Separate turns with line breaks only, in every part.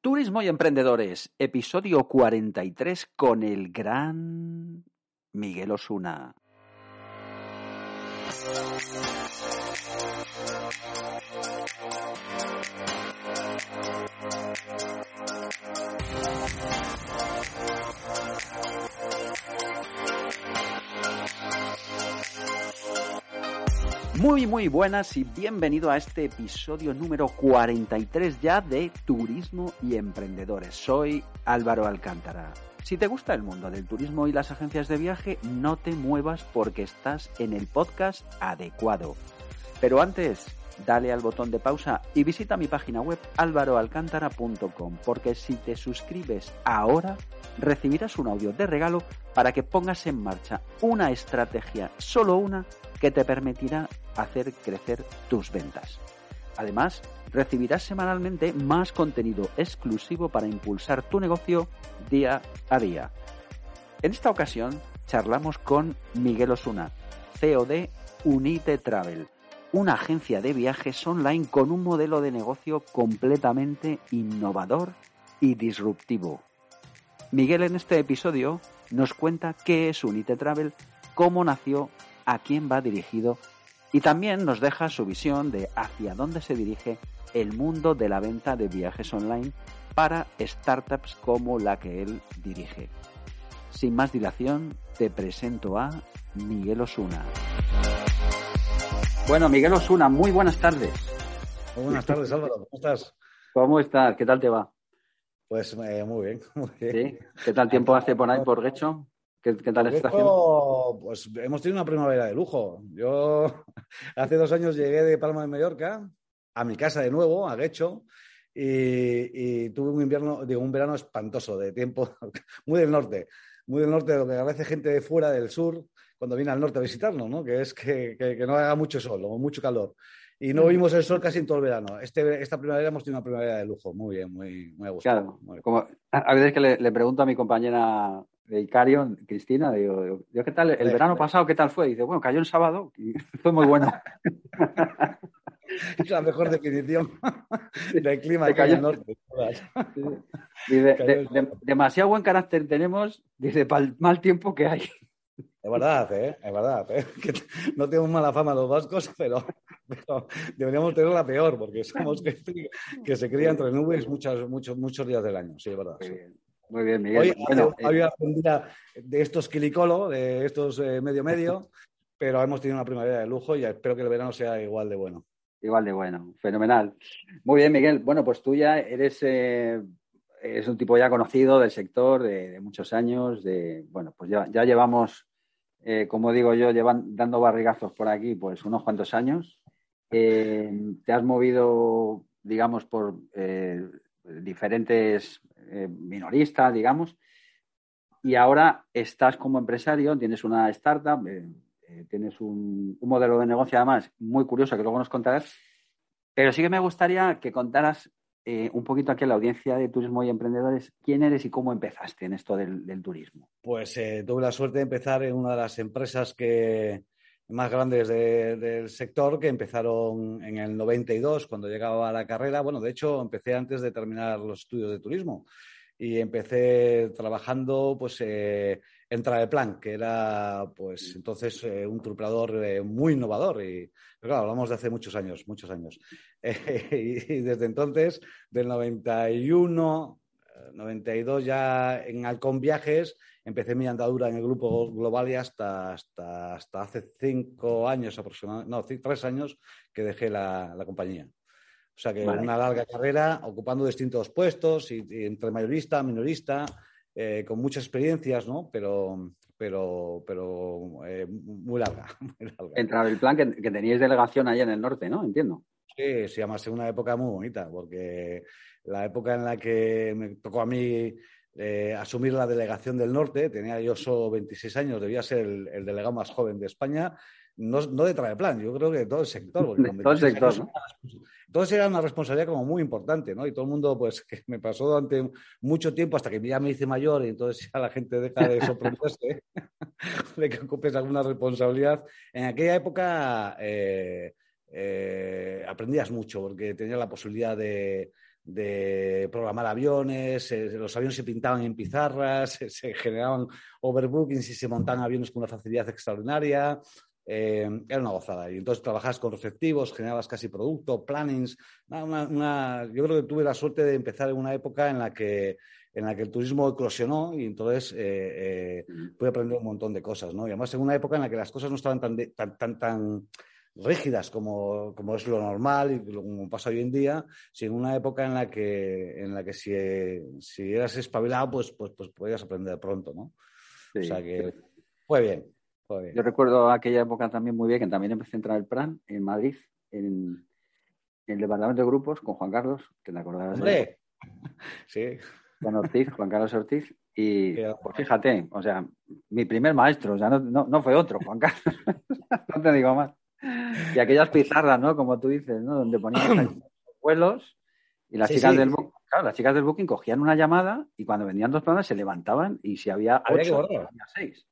Turismo y Emprendedores, episodio 43 con el gran Miguel Osuna. Muy, muy buenas y bienvenido a este episodio número 43 ya de Turismo y Emprendedores. Soy Álvaro Alcántara. Si te gusta el mundo del turismo y las agencias de viaje, no te muevas porque estás en el podcast adecuado. Pero antes, dale al botón de pausa y visita mi página web álvaroalcántara.com porque si te suscribes ahora recibirás un audio de regalo para que pongas en marcha una estrategia, solo una, que te permitirá hacer crecer tus ventas. Además, recibirás semanalmente más contenido exclusivo para impulsar tu negocio día a día. En esta ocasión charlamos con Miguel Osuna, CEO de Unite Travel, una agencia de viajes online con un modelo de negocio completamente innovador y disruptivo. Miguel en este episodio nos cuenta qué es Unite Travel, cómo nació, a quién va dirigido y también nos deja su visión de hacia dónde se dirige el mundo de la venta de viajes online para startups como la que él dirige. Sin más dilación, te presento a Miguel Osuna. Bueno, Miguel Osuna, muy buenas tardes.
Muy buenas tardes, Álvaro. ¿Cómo estás?
¿Cómo estás? ¿Qué tal te va?
Pues eh, muy bien, muy bien.
¿Sí? ¿Qué tal tiempo hace por ahí por Guecho? ¿Qué, tal está
Pues hemos tenido una primavera de lujo. Yo hace dos años llegué de Palma de Mallorca a mi casa de nuevo, a Guecho, y, tuve un invierno, digo, un verano espantoso de tiempo, muy del norte, muy del norte, lo que a veces gente de fuera del sur, cuando viene al norte a visitarnos, ¿no? que es que, no haga mucho sol o mucho calor. Y no vimos el sol casi en todo el verano. Este, esta primavera hemos tenido una primavera de lujo, muy bien, muy, muy a gusto.
Claro, como a veces que le, le pregunto a mi compañera de Icario, Cristina, digo, yo, ¿qué tal? El verano pasado, ¿qué tal fue? Y dice, bueno, cayó el sábado y fue muy bueno.
es la mejor definición del clima que hay en el norte.
demasiado buen carácter tenemos, dice, para el mal tiempo que hay.
Es verdad, ¿eh? Es verdad. ¿eh? Que no tenemos mala fama los vascos, pero, deberíamos tener la peor, porque somos gente que se cría entre nubes muchos, muchos, muchos días del año. Sí, es verdad.
Muy bien, Miguel.
bueno, había eh, de estos quilicolo, de estos eh, medio medio, pero hemos tenido una primavera de lujo y espero que el verano sea igual de bueno.
Igual de bueno, fenomenal. Muy bien, Miguel. Bueno, pues tú ya eres, eh, un tipo ya conocido del sector de, muchos años. De, bueno, pues ya, ya llevamos, como digo yo, llevan dando barrigazos por aquí, pues unos cuantos años. te has movido, digamos, por diferentes eh, minorista, digamos, y ahora estás como empresario, tienes una startup, eh, eh, tienes un, modelo de negocio además muy curioso que luego nos contarás, pero sí que me gustaría que contaras un poquito aquí a la audiencia de turismo y emprendedores quién eres y cómo empezaste en esto del, turismo.
Pues tuve la suerte de empezar en una de las empresas que, más grandes del sector que empezaron en el 92 cuando llegaba a la carrera. Bueno, de hecho, empecé antes de terminar los estudios de turismo y empecé trabajando pues eh, en Travelplan, que era pues entonces eh, un triplador eh, muy innovador y claro, hablamos de hace muchos años, muchos años. y, desde entonces, del 91, 92 ya en Halcón Viajes empecé mi andadura en el grupo global y hasta, hasta, hasta hace cinco años aproximadamente, no, tres años que dejé la, compañía. O sea que una larga carrera, ocupando distintos puestos, y, entre mayorista, minorista, eh, con muchas experiencias, ¿no? Pero, pero, pero eh, muy larga.
Muy el plan que, teníais delegación allá en el norte, ¿no? Entiendo.
Sí, se llama una época muy bonita, porque la época en la que me tocó a mí eh, asumir la delegación del norte, tenía yo solo 26 años, debía ser el, delegado más joven de España, no, no de Traveplan, yo creo que de todo el sector.
todo el sector,
Entonces era una responsabilidad como muy importante, ¿no? Y todo el mundo, pues, que me pasó durante mucho tiempo hasta que ya me hice mayor y entonces ya la gente deja de sorprenderse de que ocupes alguna responsabilidad. En aquella época eh, eh, aprendías mucho porque tenías la posibilidad de, de programar aviones, eh, los aviones se pintaban en pizarras, se, generaban overbookings y se montaban aviones con una facilidad extraordinaria. Eh, era una gozada. Y entonces trabajabas con receptivos, generabas casi producto, plannings. yo creo que tuve la suerte de empezar en una época en la que, en la que el turismo eclosionó y entonces eh, pude aprender un montón de cosas. ¿no? Y además en una época en la que las cosas no estaban tan, tan, tan, tan rígidas como, como, es lo normal y como pasa hoy en día, sino una época en la que, en la que si, si eras espabilado, pues, pues, pues podías aprender pronto, ¿no? O sea que fue bien,
Yo recuerdo aquella época también muy bien, que también empecé a entrar el PRAN en Madrid, en, el departamento de grupos con Juan Carlos, que te acordarás
de Sí.
Juan Ortiz, Juan Carlos Ortiz, y pues fíjate, o sea, mi primer maestro, o sea, no, no, no fue otro, Juan Carlos, no te digo más. Y aquellas pizarras, ¿no? Como tú dices, ¿no? Donde ponían los vuelos y las chicas del booking, claro, las chicas del booking cogían una llamada y cuando venían dos planes se levantaban y si había ocho, había seis.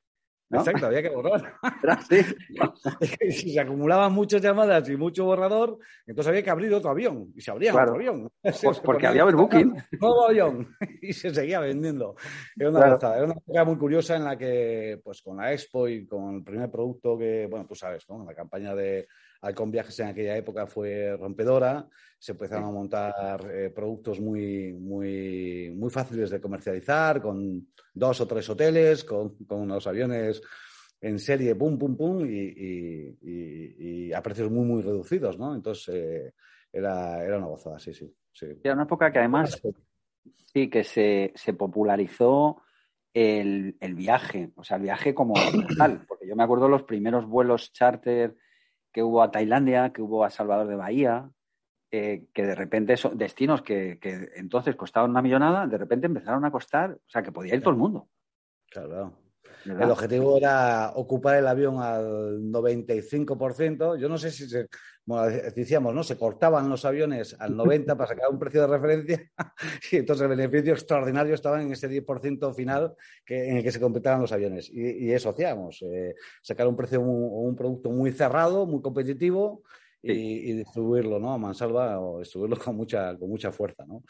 Exacto, había que borrar. si se acumulaban muchas llamadas y mucho borrador, entonces había que abrir otro avión. Y se abría otro avión.
porque había el booking.
Nuevo avión. Y se seguía vendiendo. Era una, era una época muy curiosa en la que, pues con la Expo y con el primer producto que, bueno, tú sabes, ¿no? La campaña de Alcon Viajes en aquella época fue rompedora. Se empezaron a montar eh, productos muy, muy, muy fáciles de comercializar, con dos o tres hoteles, con, unos aviones en serie, pum, pum, pum, y, a precios muy, muy reducidos, ¿no? Entonces, eh, era, era una gozada, sí, sí, sí.
Era una época que además, sí, que se, se popularizó el, el, viaje, o sea, el viaje como tal, porque yo me acuerdo los primeros vuelos charter que hubo a Tailandia, que hubo a Salvador de Bahía, eh, que de repente son destinos que, entonces costaban una millonada, de repente empezaron a costar, o sea, que podía ir todo el mundo.
Claro. El objetivo era ocupar el avión al 95%. Yo no sé si, se, como decíamos, ¿no? Se cortaban los aviones al 90% para sacar un precio de referencia y entonces el beneficio extraordinario estaba en ese 10% final que, en el que se completaban los aviones. Y, eso hacíamos, eh, sacar un precio, un, un producto muy cerrado, muy competitivo y, distribuirlo, ¿no? A mansalva o distribuirlo con mucha, con mucha fuerza, ¿no?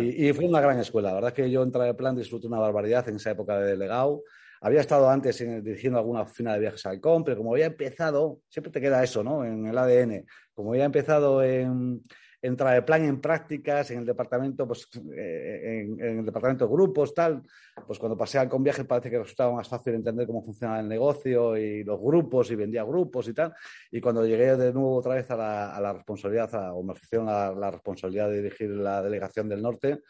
Y, fue una gran escuela. La verdad es que yo entré en plan disfruté una barbaridad en esa época de delegado. Había estado antes dirigiendo alguna oficina de viajes al COM, pero como había empezado, siempre te queda eso, ¿no? En el ADN. Como había empezado en, el plan en prácticas, en el departamento, pues, eh, en, el departamento de grupos, tal, pues cuando pasé al con viajes parece que resultaba más fácil entender cómo funcionaba el negocio y los grupos y vendía grupos y tal. Y cuando llegué de nuevo otra vez a la, responsabilidad, o me ofrecieron la responsabilidad de dirigir la delegación del norte,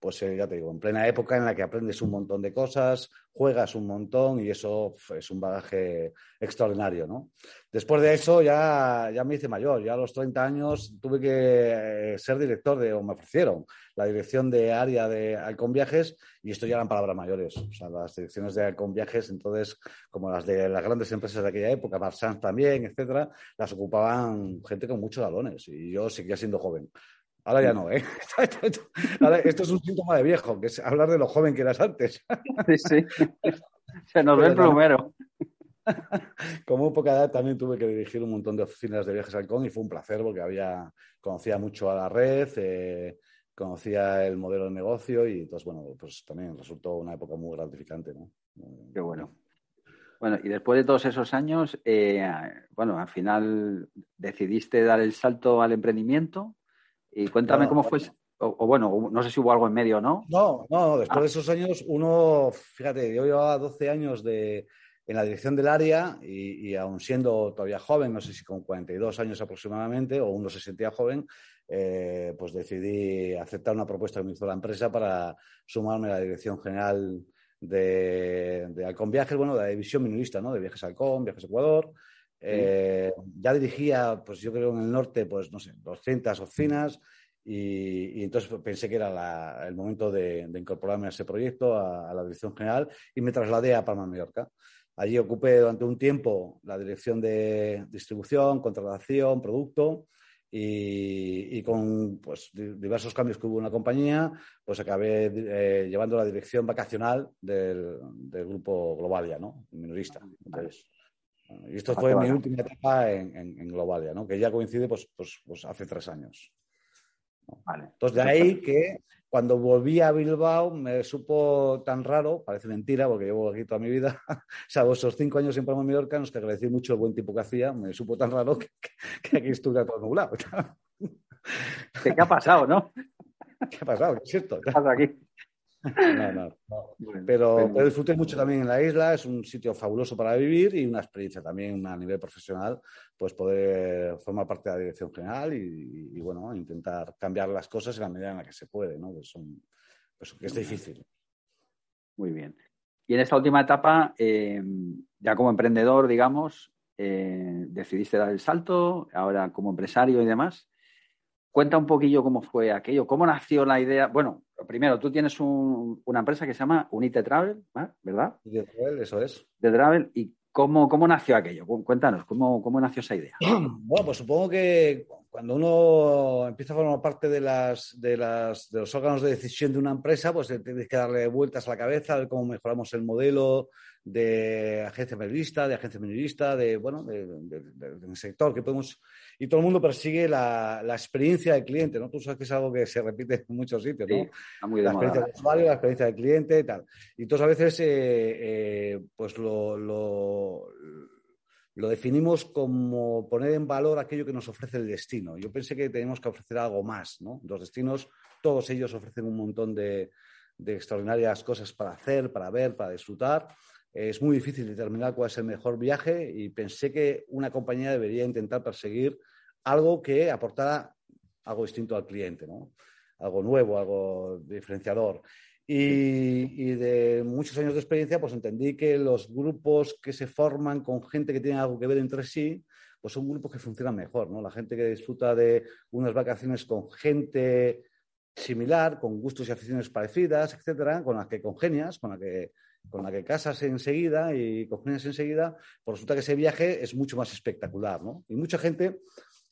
pues eh, ya te digo, en plena época en la que aprendes un montón de cosas, juegas un montón y eso es un bagaje extraordinario, ¿no? Después de eso ya, ya me hice mayor, ya a los 30 años tuve que eh, ser director de, o me ofrecieron, la dirección de área de Alcon Viajes y esto ya eran palabras mayores, o sea, las direcciones de Alcon Viajes, entonces, como las de las grandes empresas de aquella época, Marsans también, etcétera, las ocupaban gente con muchos galones y yo seguía siendo joven. Ahora ya no, ¿eh? esto es un síntoma de viejo, que es hablar de lo joven que eras antes.
Sí, sí. Se nos ve el plumero.
Como poca edad también tuve que dirigir un montón de oficinas de viajes al CON y fue un placer porque había, conocía mucho a la red, eh, conocía el modelo de negocio y entonces, bueno, pues también resultó una época muy gratificante, ¿no?
Qué bueno. Bueno, y después de todos esos años, eh, bueno, al final decidiste dar el salto al emprendimiento y cuéntame cómo fue, o, bueno, no sé si hubo algo en medio, ¿no?
No, no, después de ah. esos años, uno, fíjate, yo llevaba 12 años de, en la dirección del área y, aún siendo todavía joven, no sé si con 42 años aproximadamente, o uno se sentía joven, eh, pues decidí aceptar una propuesta que me hizo la empresa para sumarme a la dirección general de, de Alcon Viajes, bueno, de la división minorista, ¿no? De Viajes Alcon, Viajes Ecuador. Eh, ya dirigía, pues yo creo en el norte, pues no sé, 200 oficinas Y, entonces pensé que era el momento de, incorporarme a ese proyecto, a, la dirección general, y me trasladé a Palma Mallorca. Allí ocupé durante un tiempo la dirección de distribución, contratación, producto, y, con pues, diversos cambios que hubo en la compañía, pues acabé eh, llevando la dirección vacacional del, grupo Globalia, ¿no? Minorista. Y esto fue mi última etapa en, Globalia, ¿no? Que ya coincide pues, pues, pues hace tres años. Entonces, de ahí que cuando volví a Bilbao me supo tan raro, parece mentira porque llevo aquí toda mi vida, o sea, esos cinco años en Palma Mallorca, nos que agradecí mucho el buen tipo que hacía, me supo tan raro que, aquí estuve todo nublado.
¿Qué, ha pasado, no?
¿Qué ha pasado? ¿Qué es cierto?
¿Qué pasa aquí?
No, no, pero, disfruté mucho también en la isla, es un sitio fabuloso para vivir y una experiencia también a nivel profesional, pues poder formar parte de la dirección general y, bueno, intentar cambiar las cosas en la medida en la que se puede, ¿no? Son, pues, es difícil.
Muy bien. Y en esta última etapa, eh, ya como emprendedor, digamos, eh, decidiste dar el salto, ahora como empresario y demás. Cuenta un poquillo cómo fue aquello, cómo nació la idea. Bueno, primero, tú tienes una empresa que se llama Unite Travel, ¿verdad?
Unite Travel, eso es.
De Travel. ¿Y cómo, cómo nació aquello? Cuéntanos, ¿cómo, ¿cómo nació esa idea?
Bueno, pues supongo que cuando uno empieza a formar parte de, las, de, las, de los órganos de decisión de una empresa, pues tienes que darle vueltas a la cabeza, a ver cómo mejoramos el modelo de agencia periodista, de agencia minorista, de, bueno, del sector que podemos y todo el mundo persigue la, experiencia del cliente, ¿no? Tú sabes que es algo que se repite en muchos sitios, ¿no? la experiencia del usuario, la experiencia del cliente y tal. Y entonces a veces, eh, eh, pues lo, lo, definimos como poner en valor aquello que nos ofrece el destino. Yo pensé que tenemos que ofrecer algo más, ¿no? Los destinos, todos ellos ofrecen un montón de, de extraordinarias cosas para hacer, para ver, para disfrutar es muy difícil determinar cuál es el mejor viaje y pensé que una compañía debería intentar perseguir algo que aportara algo distinto al cliente, ¿no? algo nuevo, algo diferenciador. Y, de muchos años de experiencia, pues entendí que los grupos que se forman con gente que tiene algo que ver entre sí, pues son grupos que funcionan mejor, ¿no? La gente que disfruta de unas vacaciones con gente similar, con gustos y aficiones parecidas, etcétera, con las que congenias, con la que con la que casas enseguida y congenias enseguida, pues resulta que ese viaje es mucho más espectacular, ¿no? Y mucha gente,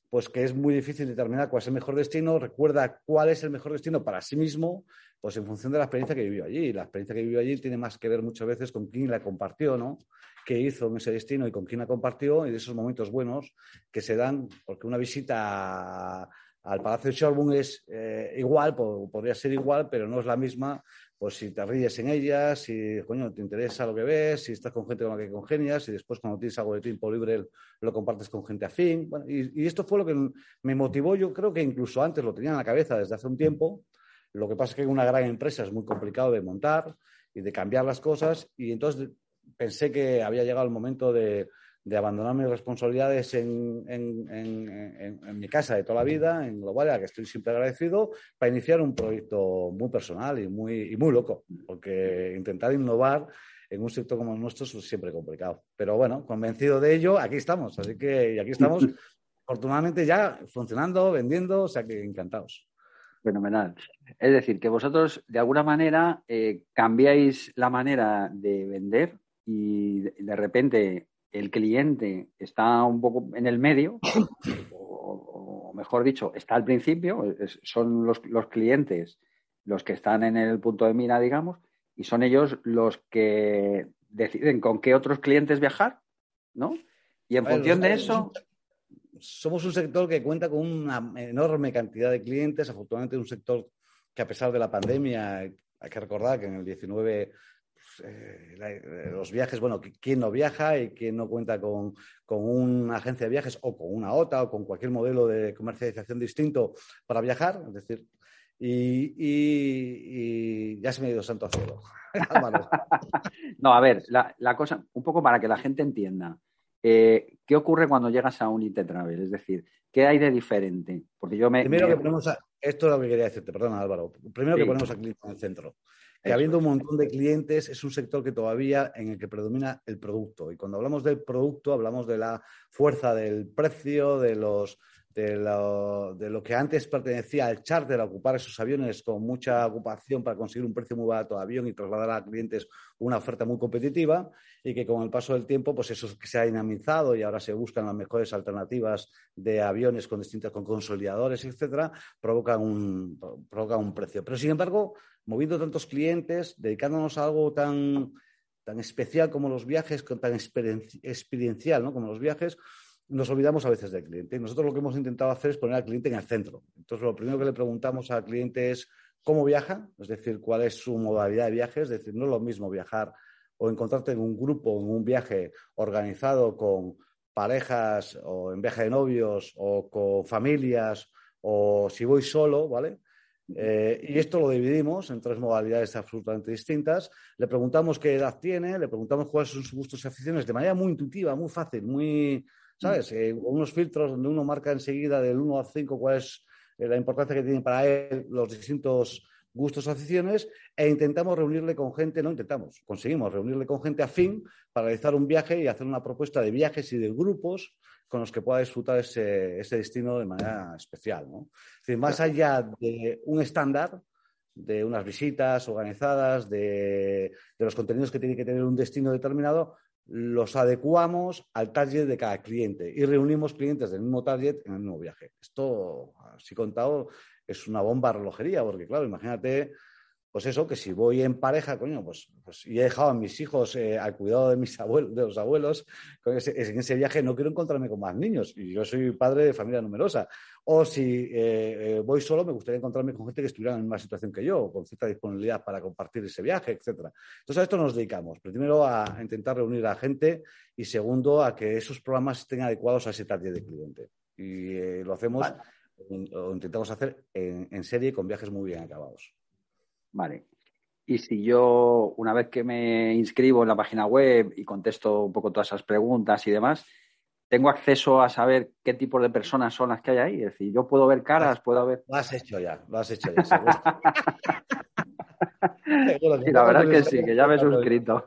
pues que es muy difícil determinar cuál es el mejor destino, recuerda cuál es el mejor destino para sí mismo, pues en función de la experiencia que vivió allí. La experiencia que vivió allí tiene más que ver muchas veces con quién la compartió, ¿no? Qué hizo en ese destino y con quién la compartió y de esos momentos buenos que se dan, porque una visita al Palacio de Sherbourne es eh, igual, podría ser igual, pero no es la misma pues si te ríes en ellas, si coño, te interesa lo que ves, si estás con gente con la que congenias, y después cuando tienes algo de tiempo libre lo compartes con gente afín. y, y, esto fue lo que me motivó, yo creo que incluso antes lo tenía en la cabeza desde hace un tiempo. Lo que pasa es que una gran empresa es muy complicado de montar y de cambiar las cosas, y entonces pensé que había llegado el momento de, de abandonar mis responsabilidades en, mi casa de toda la vida, en Global, a la que estoy siempre agradecido, para iniciar un proyecto muy personal y muy, muy loco, porque intentar innovar en un sector como el nuestro es siempre complicado. Pero bueno, convencido de ello, aquí estamos. Así que y aquí estamos, afortunadamente ya funcionando, vendiendo, o sea que encantados.
Fenomenal. Es decir, que vosotros de alguna manera eh, cambiáis la manera de vender y de repente el cliente está un poco en el medio, o, mejor dicho, está al principio, son los, clientes los que están en el punto de mira, digamos, y son ellos los que deciden con qué otros clientes viajar, ¿no? Y en función de eso...
Somos un sector que cuenta con una enorme cantidad de clientes, afortunadamente un sector que a pesar de la pandemia, hay que recordar que en el 19 eh, eh, los viajes, bueno, quién no viaja y quién no cuenta con, una agencia de viajes o con una OTA o con cualquier modelo de comercialización distinto para viajar, es decir, y, ya se me ha ido santo a cielo.
no, a ver, la, cosa, un poco para que la gente entienda. Eh, ¿Qué ocurre cuando llegas a un IT Travel? Es decir, ¿qué hay de diferente? Porque yo me.
Primero que ponemos esto es lo que quería decirte, perdona Álvaro. Primero que ponemos aquí en el centro que habiendo un montón de clientes, es un sector que todavía en el que predomina el producto. Y cuando hablamos del producto, hablamos de la fuerza del precio, de los de lo, que antes pertenecía al charter, a ocupar esos aviones con mucha ocupación para conseguir un precio muy barato de avión y trasladar a clientes una oferta muy competitiva y que con el paso del tiempo, pues eso se ha dinamizado y ahora se buscan las mejores alternativas de aviones con distintos con consolidadores, etcétera, provocan un, provoca un precio. Pero sin embargo, moviendo tantos clientes, dedicándonos a algo tan, tan especial como los viajes, tan experiencial ¿no? como los viajes, nos olvidamos a veces del cliente. Nosotros lo que hemos intentado hacer es poner al cliente en el centro. Entonces, lo primero que le preguntamos al cliente es cómo viaja, es decir, cuál es su modalidad de viaje. Es decir, no es lo mismo viajar o encontrarte en un grupo, en un viaje organizado con parejas o en viaje de novios o con familias o si voy solo, ¿vale? Eh, y esto lo dividimos en tres modalidades absolutamente distintas. Le preguntamos qué edad tiene, le preguntamos cuáles son sus gustos y aficiones de manera muy intuitiva, muy fácil, muy, ¿sabes? Eh, unos filtros donde uno marca enseguida del 1 al 5 cuál es eh, la importancia que tienen para él los distintos gustos o aficiones e intentamos reunirle con gente, no intentamos, conseguimos reunirle con gente afín para realizar un viaje y hacer una propuesta de viajes y de grupos con los que pueda disfrutar ese, destino de manera especial. ¿no? Es decir, más allá de un estándar, de unas visitas organizadas, de, de, los contenidos que tiene que tener un destino determinado, los adecuamos al target de cada cliente y reunimos clientes del mismo target en el mismo viaje. Esto, así contado, es una bomba relojería, porque claro, imagínate pues eso, que si voy en pareja, coño, pues, pues y he dejado a mis hijos eh, al cuidado de mis abuelos, de los abuelos, en ese viaje no quiero encontrarme con más niños, y yo soy padre de familia numerosa. O si eh, eh, voy solo, me gustaría encontrarme con gente que estuviera en la misma situación que yo, con cierta disponibilidad para compartir ese viaje, etcétera. Entonces a esto nos dedicamos. Primero a intentar reunir a gente y segundo a que esos programas estén adecuados a ese target de cliente. Y lo hacemos, o intentamos hacer en serie con viajes muy bien acabados.
Vale. Y si yo, una vez que me inscribo en la página web y contesto un poco todas esas preguntas y demás, tengo acceso a saber qué tipo de personas son las que hay ahí. Es decir, yo puedo ver caras, puedo ver.
Lo has hecho ya, lo has hecho ya.
sí, la verdad es que sí, que ya me he suscrito.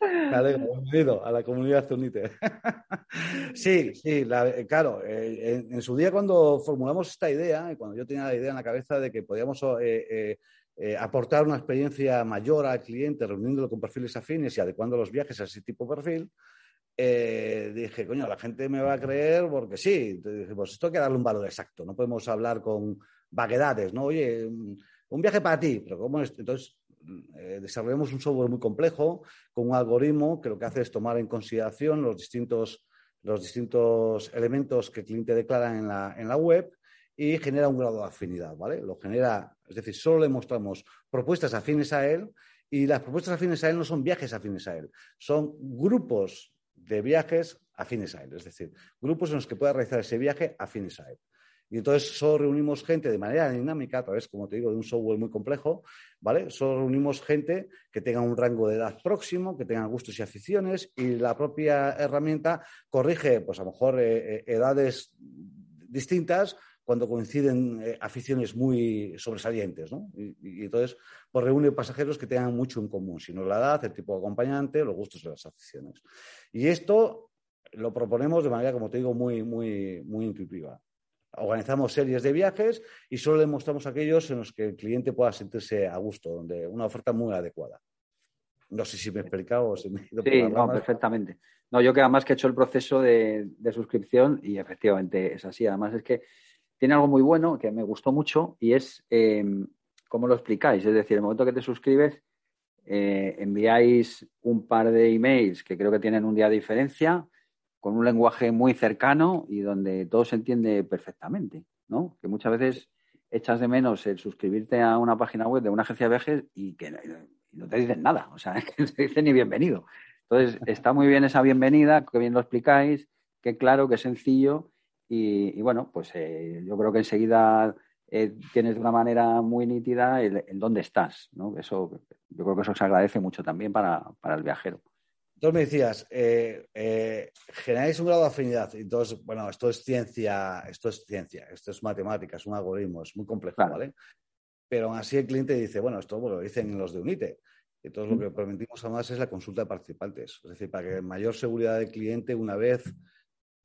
Me alegro, bienvenido a la comunidad Unite. sí, sí, claro, eh, en, su día cuando formulamos esta idea, y cuando yo tenía la idea en la cabeza de que podíamos eh, eh, aportar una experiencia mayor al cliente, reuniéndolo con perfiles afines y adecuando los viajes a ese tipo de perfil, dije, coño, la gente me va a creer porque sí. Entonces dije, pues esto hay que darle un valor exacto, no podemos hablar con vaguedades, ¿no? Oye, un viaje para ti, pero ¿cómo es? Entonces eh, desarrollamos un software muy complejo con un algoritmo que lo que hace es tomar en consideración los distintos, los distintos elementos que el cliente declara en la, en la web y genera un grado de afinidad, ¿vale? Lo genera, es decir, solo le mostramos propuestas afines a él y las propuestas afines a él no son viajes afines a él, son grupos de viajes a él, es decir, grupos en los que pueda realizar ese viaje a él. Y entonces solo reunimos gente de manera dinámica, a través, como te digo, de un software muy complejo, ¿vale? Solo reunimos gente que tenga un rango de edad próximo, que tenga gustos y aficiones, y la propia herramienta corrige, pues a lo mejor, eh, eh, edades distintas cuando coinciden eh, aficiones muy sobresalientes, ¿no? Y, entonces, pues reúne pasajeros que tengan mucho en común, sino la edad, el tipo de acompañante, los gustos y las aficiones. Y esto lo proponemos de manera, como te digo, muy, muy, muy intuitiva. Organizamos series de viajes y solo le mostramos aquellos en los que el cliente pueda sentirse a gusto, donde una oferta muy adecuada. No sé si me he explicado o si me he ido
Sí, no, perfectamente. No, yo que además que he hecho el proceso de, suscripción y efectivamente es así. Además es que tiene algo muy bueno que me gustó mucho y es em, cómo lo explicáis. Es decir, el momento que te suscribes, eh, enviáis un par de emails que creo que tienen un día de diferencia con un lenguaje muy cercano y donde todo se entiende perfectamente, ¿no? Que muchas veces echas de menos el suscribirte a una página web de una agencia de viajes y que no te dicen nada, o sea, que no te dicen ni bienvenido. Entonces, está muy bien esa bienvenida, que bien lo explicáis, que claro, que sencillo y, bueno, pues eh, yo creo que enseguida eh, tienes de una manera muy nítida el, dónde estás, ¿no? Eso, yo creo que eso se agradece mucho también para el viajero.
Entonces me decías, eh, eh, generáis un grado de afinidad. Entonces, bueno, esto es ciencia, esto es ciencia, esto es matemática, es un algoritmo, es muy complejo, ¿vale? Pero aún así el cliente dice, bueno, esto lo dicen los de UNITE. Entonces, lo que permitimos además es la consulta de participantes. Es decir, para que mayor seguridad del cliente, una vez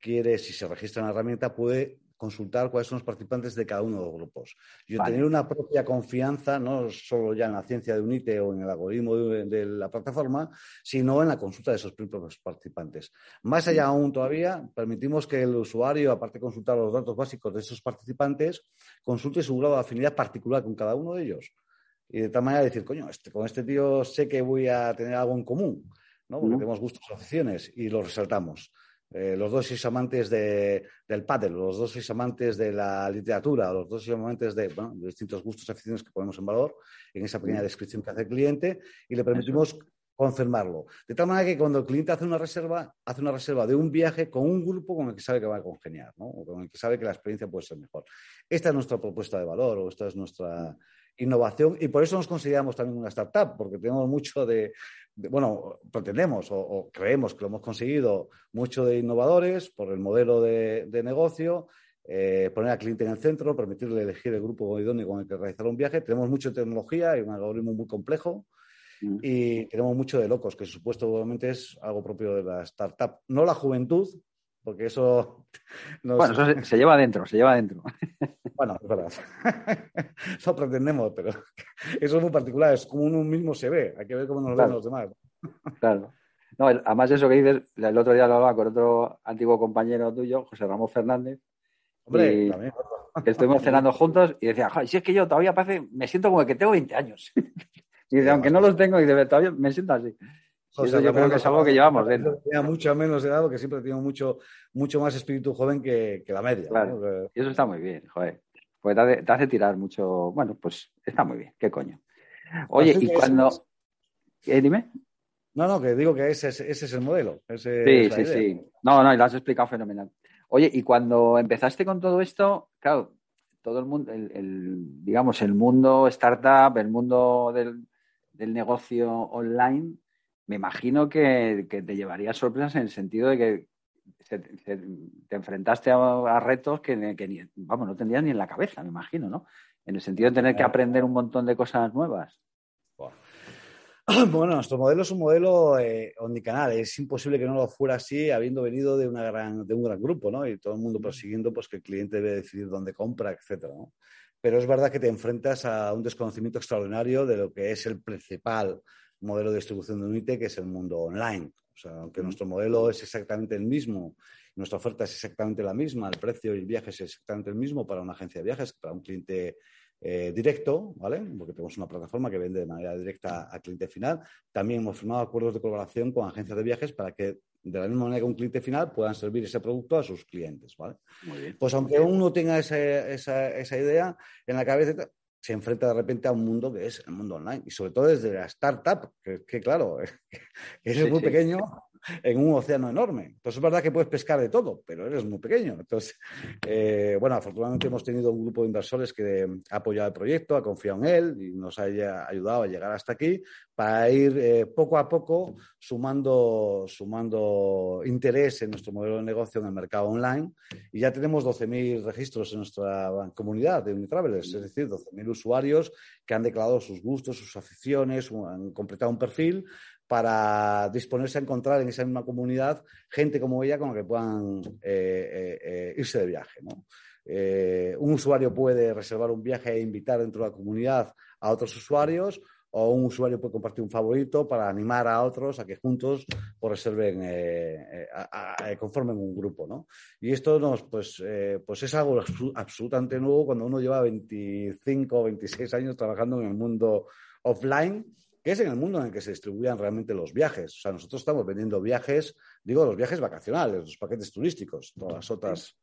quiere, si se registra en la herramienta, puede consultar cuáles son los participantes de cada uno de los grupos. Y tener una propia confianza, no solo ya en la ciencia de UNITE o en el algoritmo de, la plataforma, sino en la consulta de esos propios participantes. Más allá aún todavía, permitimos que el usuario, aparte de consultar los datos básicos de esos participantes, consulte su grado de afinidad particular con cada uno de ellos. Y de tal manera decir, coño, este, con este tío sé que voy a tener algo en común, ¿no? porque tenemos gustos y aficiones y lo resaltamos. Eh, los dos sois amantes del pádel, los dos sois amantes de la literatura, los dos sois amantes de, distintos gustos y aficiones que ponemos en valor en esa pequeña descripción que hace el cliente y le permitimos confirmarlo. De tal manera que cuando el cliente hace una reserva, hace una reserva de un viaje con un grupo con el que sabe que va a congeniar, ¿no? o con el que sabe que la experiencia puede ser mejor. Esta es nuestra propuesta de valor o esta es nuestra innovación y por eso nos consideramos también una startup, porque tenemos mucho de, bueno, pretendemos o, creemos que lo hemos conseguido mucho de innovadores por el modelo de, negocio, eh, poner al cliente en el centro, permitirle elegir el grupo idóneo con el que realizar un viaje. Tenemos mucho de tecnología y un algoritmo muy complejo. Mm. Y tenemos mucho de locos, que supuestamente es algo propio de la startup. No la juventud, porque eso...
Bueno, eso se, lleva adentro, se lleva adentro.
Bueno, es verdad. Eso pretendemos, pero eso es muy particular, es como uno mismo se ve, hay que ver cómo nos ven los demás.
Claro. No, además eso que dices, el otro día lo hablaba con otro antiguo compañero tuyo, José Ramón Fernández. Hombre, también. estuvimos cenando juntos y decía, si es que yo todavía parece, me siento como que tengo 20 años. y dice, aunque no los tengo, y dice, todavía me siento así eso yo creo que es algo que llevamos dentro.
Tenía mucho menos edad porque siempre tengo mucho, mucho más espíritu joven que, la media.
Y eso está muy bien, joder. Pues te hace, tirar mucho. Bueno, pues está muy bien. ¿Qué coño? Oye, y cuando. ¿Eh, dime.
No, no, que digo que ese, es el modelo.
sí, sí, sí. No, no, y lo has explicado fenomenal. Oye, y cuando empezaste con todo esto, claro, todo el mundo, el, digamos, el mundo startup, el mundo del, del negocio online, me imagino que, te llevaría sorpresas en el sentido de que te enfrentaste a, retos que, ni, vamos, no tendrías ni en la cabeza, me imagino, ¿no? En el sentido de tener que aprender un montón de cosas nuevas.
Bueno, nuestro modelo es un modelo eh, omnicanal. Es imposible que no lo fuera así, habiendo venido de, una gran, de un gran grupo, ¿no? Y todo el mundo persiguiendo pues, que el cliente debe decidir dónde compra, etcétera, Pero es verdad que te enfrentas a un desconocimiento extraordinario de lo que es el principal modelo de distribución de UNITE, que es el mundo online. O sea, aunque nuestro modelo es exactamente el mismo, nuestra oferta es exactamente la misma, el precio y el viaje es exactamente el mismo para una agencia de viajes que para un cliente eh, directo, ¿vale? Porque tenemos una plataforma que vende de manera directa al cliente final. También hemos firmado acuerdos de colaboración con agencias de viajes para que de la misma manera que un cliente final puedan servir ese producto a sus clientes, ¿vale? Pues aunque uno tenga esa, esa idea en la cabeza, se enfrenta de repente a un mundo que es el mundo online y sobre todo desde la startup, que, claro, es muy pequeño en un océano enorme. Entonces es verdad que puedes pescar de todo, pero eres muy pequeño. Entonces, eh, bueno, afortunadamente hemos tenido un grupo de inversores que ha apoyado el proyecto, ha confiado en él y nos ha ayudado a llegar hasta aquí para ir eh, poco a poco sumando, sumando interés en nuestro modelo de negocio en el mercado online. Y ya tenemos 12.000 registros en nuestra comunidad de Unitravelers, es decir, 12.000 usuarios que han declarado sus gustos, sus aficiones, han completado un perfil para disponerse a encontrar en esa misma comunidad gente como ella con la que puedan eh, eh, eh, irse de viaje. un usuario puede reservar un viaje e invitar dentro de la comunidad a otros usuarios o un usuario puede compartir un favorito para animar a otros a que juntos pues, reserven, conformen un grupo. Y esto nos, pues, pues es algo absolutamente nuevo cuando uno lleva 25 o 26 años trabajando en el mundo offline que es en el mundo en el que se distribuían realmente los viajes. O sea, nosotros estamos vendiendo viajes, digo, los viajes vacacionales, los paquetes turísticos. Todas las otras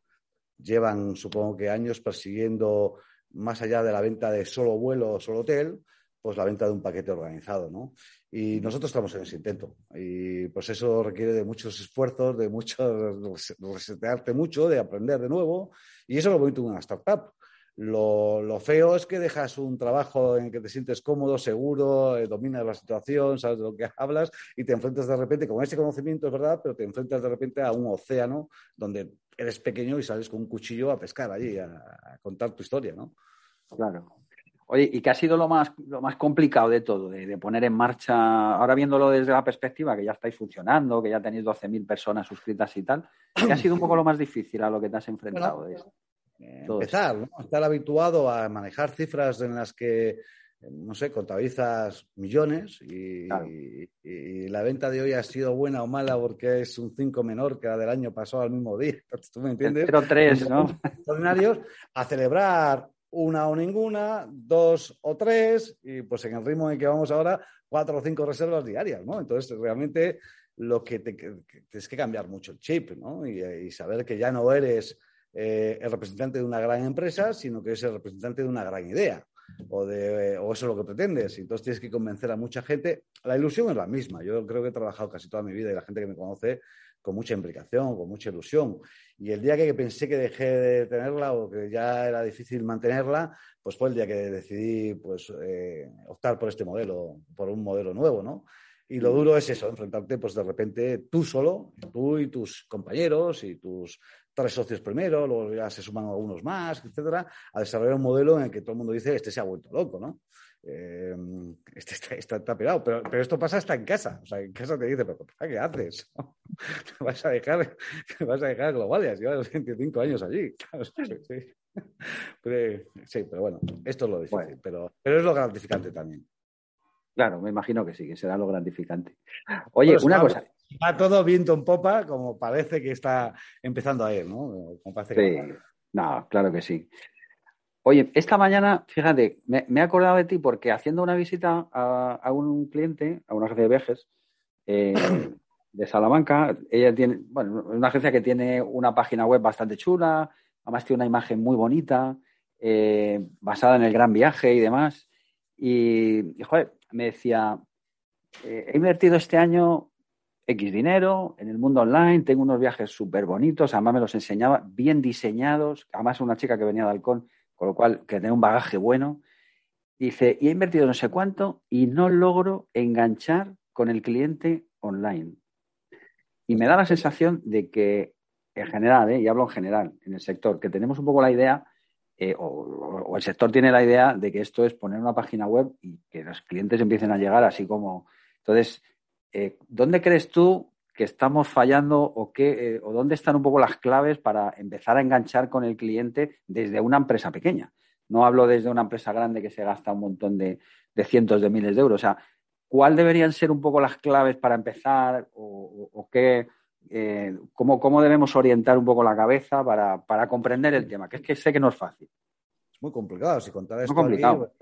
llevan, supongo que años persiguiendo, más allá de la venta de solo vuelo o solo hotel, pues la venta de un paquete organizado, ¿no? Y nosotros estamos en ese intento. Y pues eso requiere de muchos esfuerzos, de mucho, resetearte mucho, de aprender de nuevo. Y eso lo bonito de una startup. Lo, feo es que dejas un trabajo en el que te sientes cómodo, seguro, eh, dominas la situación, sabes de lo que hablas y te enfrentas de repente con ese conocimiento, es verdad, pero te enfrentas de repente a un océano donde eres pequeño y sales con un cuchillo a pescar allí, a, contar tu historia, ¿no?
Claro. Oye, ¿y qué ha sido lo más, lo más complicado de todo, de, poner en marcha, ahora viéndolo desde la perspectiva que ya estáis funcionando, que ya tenéis 12.000 personas suscritas y tal, ¿qué ha sido un poco lo más difícil a lo que te has enfrentado?
Eh, empezar, ¿no? Estar habituado a manejar cifras en las que no sé, contabilizas millones y, la venta de hoy ha sido buena o mala porque es un 5 menor que la del año pasado al mismo día. ¿Tú me entiendes?
Pero tres, ¿no?
Extraordinarios a celebrar una o ninguna, dos o tres, y pues en el ritmo en que vamos ahora, cuatro o cinco reservas diarias, ¿no? Entonces, realmente lo que, te, tienes que cambiar mucho el chip, ¿no? Y, saber que ya no eres eh, el representante de una gran empresa, sino que eres el representante de una gran idea o, de, o eso es lo que pretendes. Entonces tienes que convencer a mucha gente. La ilusión es la misma. Yo creo que he trabajado casi toda mi vida y la gente que me conoce con mucha implicación, con mucha ilusión. Y el día que pensé que dejé de tenerla o que ya era difícil mantenerla, pues fue el día que decidí pues, eh, optar por este modelo, por un modelo nuevo, ¿no? Y lo duro es eso, enfrentarte, pues de repente tú solo, tú y tus compañeros y tus tres socios primero, luego ya se suman algunos más, etcétera, a desarrollar un modelo en el que todo el mundo dice, este se ha vuelto loco, ¿no? Eh, este está, está, pirado, pero, pero, esto pasa hasta en casa. O sea, en casa te dice, pero ¿qué haces? ¿Te vas a dejar, te vas a dejar globales? Llevas 25 años allí. sí. Pero, sí, pero bueno, esto es lo difícil, pero, pero es lo gratificante también.
Claro, me imagino que sí, que será lo gratificante. Oye, una cosa.
Va todo viento en popa, como parece que está empezando a ir, ¿no?
sí, no, claro que sí. Oye, esta mañana, fíjate, me, he acordado de ti porque haciendo una visita a, un cliente, a una agencia de viajes eh, de Salamanca, ella tiene, bueno, una agencia que tiene una página web bastante chula, además tiene una imagen muy bonita, eh, basada en el gran viaje y demás. Y, joder, me decía, eh, he invertido este año X dinero en el mundo online, tengo unos viajes súper bonitos, además me los enseñaba, bien diseñados, además una chica que venía de Halcón, con lo cual que tenía un bagaje bueno. Dice, y he invertido no sé cuánto y no logro enganchar con el cliente online. Y me da la sensación de que en general, ¿eh? y hablo en general, en el sector, que tenemos un poco la idea eh, o, el sector tiene la idea de que esto es poner una página web y que los clientes empiecen a llegar así como. Entonces, eh, ¿dónde crees tú que estamos fallando o, qué, eh, o dónde están un poco las claves para empezar a enganchar con el cliente desde una empresa pequeña? No hablo desde una empresa grande que se gasta un montón de, cientos de miles de euros. O sea, ¿cuál deberían ser un poco las claves para empezar o, qué, eh, cómo, debemos orientar un poco la cabeza para, comprender el tema, que es que sé que no es fácil.
Muy complicado, si contara esto complicado.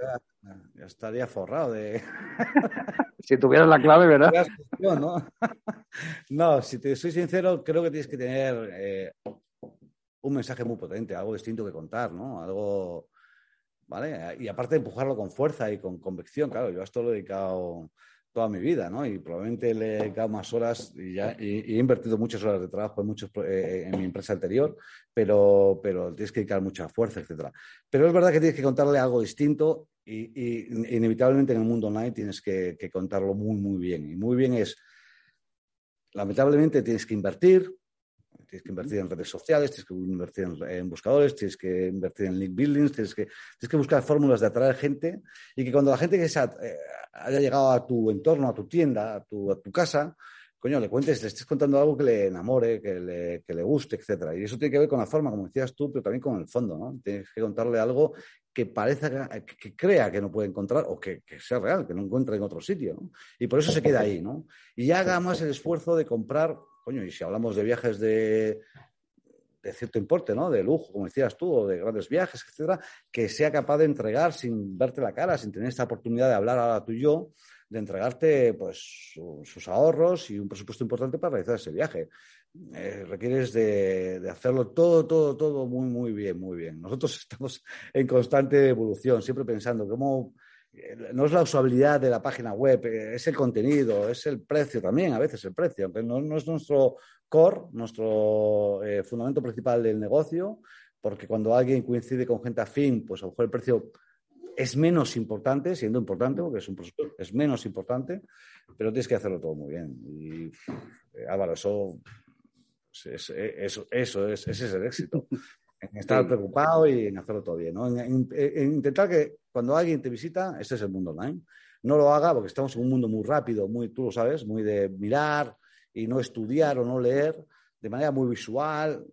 ya, estaría forrado de...
si tuvieras la clave, ¿verdad?
¿no? si te soy sincero, creo que tienes que tener eh, un mensaje muy potente, algo distinto que contar, ¿no? Algo... ¿Vale? Y aparte de empujarlo con fuerza y con convicción, claro, yo a esto lo he dedicado toda mi vida, ¿no? Y probablemente le he dedicado más horas y, ya, he invertido muchas horas de trabajo en, muchos, eh, en mi empresa anterior, pero, pero tienes que dedicar mucha fuerza, etcétera. Pero es verdad que tienes que contarle algo distinto y, inevitablemente en el mundo online tienes que, contarlo muy, muy bien. Y muy bien es, lamentablemente tienes que invertir, Tienes que invertir en redes sociales, tienes que invertir en, buscadores, tienes que invertir en link buildings, tienes que, tienes que buscar fórmulas de atraer gente y que cuando la gente que eh, haya llegado a tu entorno, a tu tienda, a tu, a tu casa, coño, le cuentes, le estés contando algo que le enamore, que le, que le guste, etcétera. Y eso tiene que ver con la forma, como decías tú, pero también con el fondo, ¿no? Tienes que contarle algo que parezca, que, crea que no puede encontrar o que, que, sea real, que no encuentre en otro sitio, ¿no? Y por eso se queda ahí, ¿no? Y haga más el esfuerzo de comprar y si hablamos de viajes de, cierto importe, ¿no? De lujo, como decías tú, o de grandes viajes, etcétera, que sea capaz de entregar sin verte la cara, sin tener esta oportunidad de hablar ahora tú y yo, de entregarte pues sus ahorros y un presupuesto importante para realizar ese viaje. Eh, requieres de, hacerlo todo, todo, todo muy, muy bien, muy bien. Nosotros estamos en constante evolución, siempre pensando cómo no es la usabilidad de la página web, eh, es el contenido, es el precio también, a veces el precio, aunque no, es nuestro core, nuestro eh, fundamento principal del negocio, porque cuando alguien coincide con gente afín, pues a lo mejor el precio es menos importante, siendo importante, porque es un es menos importante, pero tienes que hacerlo todo muy bien. Y eh, Álvaro, eso, es, eso, eso es, ese es el éxito. En estar preocupado y en hacerlo todo bien, ¿no? En, intentar que cuando alguien te visita, este es el mundo online. No lo haga porque estamos en un mundo muy rápido, muy, tú lo sabes, muy de mirar y no estudiar o no leer de manera muy visual,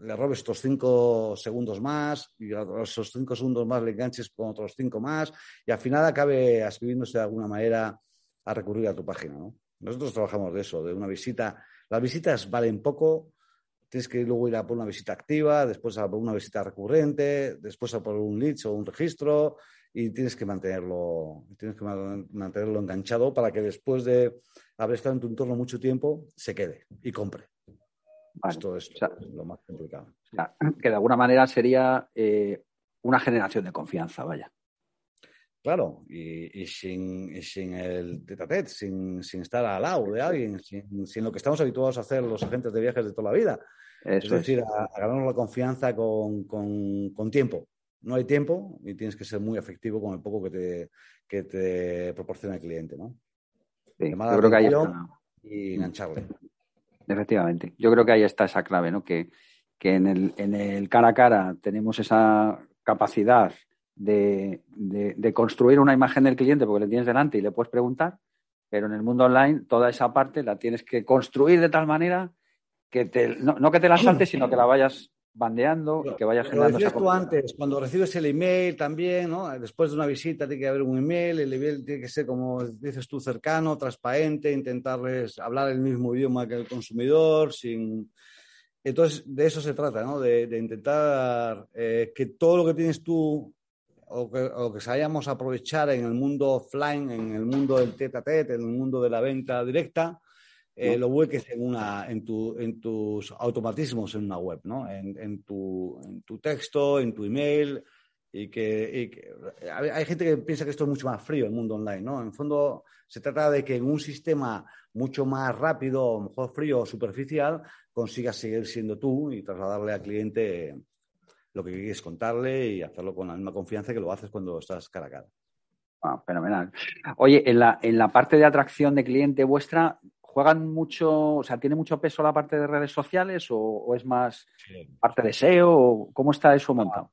le robes estos cinco segundos más y a esos cinco segundos más le enganches con otros cinco más y al final acabe escribiéndose de alguna manera a recurrir a tu página. ¿no? Nosotros trabajamos de eso, de una visita. Las visitas valen poco, tienes que luego ir a por una visita activa, después a por una visita recurrente, después a por un lead o un registro y tienes que mantenerlo, tienes que mantenerlo enganchado para que después de haber estado en tu entorno mucho tiempo se quede y compre. Esto es lo más complicado.
que de alguna manera sería eh, una generación de confianza, vaya.
Claro, y, sin, el tetatet, sin, sin, estar al lado de alguien, sin, lo que estamos habituados a hacer los agentes de viajes de toda la vida. es decir, a, ganarnos la confianza con, tiempo. No hay tiempo y tienes que ser muy efectivo con el poco que te, que te proporciona el cliente, ¿no?
Sí, yo creo que ahí está.
Y engancharle.
Efectivamente. Yo creo que ahí está esa clave, ¿no? Que, en, el, en, el, cara a cara tenemos esa capacidad de, construir una imagen del cliente porque le tienes delante y le puedes preguntar, pero en el mundo online toda esa parte la tienes que construir de tal manera que te, no, que te la saltes, sino que la vayas bandeando y que vayas generando.
Lo tú antes, cuando recibes el email también, ¿no? Después de una visita tiene que haber un email, el email tiene que ser, como dices tú, cercano, transparente, intentarles hablar el mismo idioma que el consumidor, sin... Entonces, de eso se trata, ¿no? De, intentar eh, que todo lo que tienes tú o que, o que sabíamos aprovechar en el mundo offline, en el mundo del tete a tete, en el mundo de la venta directa, eh, lo vuelques en, una, en, tu, en tus automatismos en una web, ¿no? En, en, tu, en tu texto, en tu email. Y que, hay gente que piensa que esto es mucho más frío, el mundo online, ¿no? En fondo, se trata de que en un sistema mucho más rápido, mejor frío o superficial, consigas seguir siendo tú y trasladarle al cliente lo que quieres contarle y hacerlo con la misma confianza que lo haces cuando estás cara a cara.
Ah, fenomenal. Oye, en la, en la parte de atracción de cliente vuestra, ¿Juegan mucho, o sea, tiene mucho peso la parte de redes sociales o, es más parte de SEO? ¿Cómo está eso montado?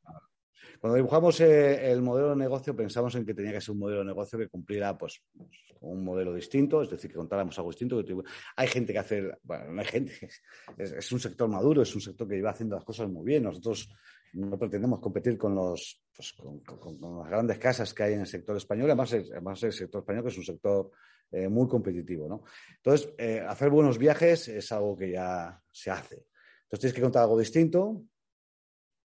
Cuando dibujamos eh, el modelo de negocio pensamos en que tenía que ser un modelo de negocio que cumpliera pues, un modelo distinto, es decir, que contáramos algo distinto. hay gente que hace, bueno, no hay gente, es, un sector maduro, es un sector que lleva haciendo las cosas muy bien. Nosotros no pretendemos competir con los pues, con, las grandes casas que hay en el sector español, además, además el sector español que es un sector eh, muy competitivo. ¿no? Entonces, eh, hacer buenos viajes es algo que ya se hace. Entonces, tienes que contar algo distinto,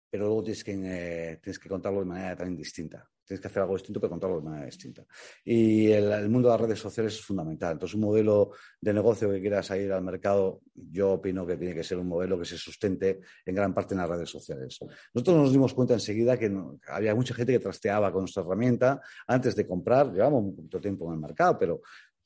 pero luego tienes que, eh, tienes que contarlo de manera tan distinta. Tienes que hacer algo distinto, pero contarlo de manera distinta. Y el, mundo de las redes sociales es fundamental. Entonces, un modelo de negocio que quieras ir al mercado, yo opino que tiene que ser un modelo que se sustente en gran parte en las redes sociales. Nosotros nos dimos cuenta enseguida que había mucha gente que trasteaba con nuestra herramienta antes de comprar. Llevamos un poquito tiempo en el mercado, pero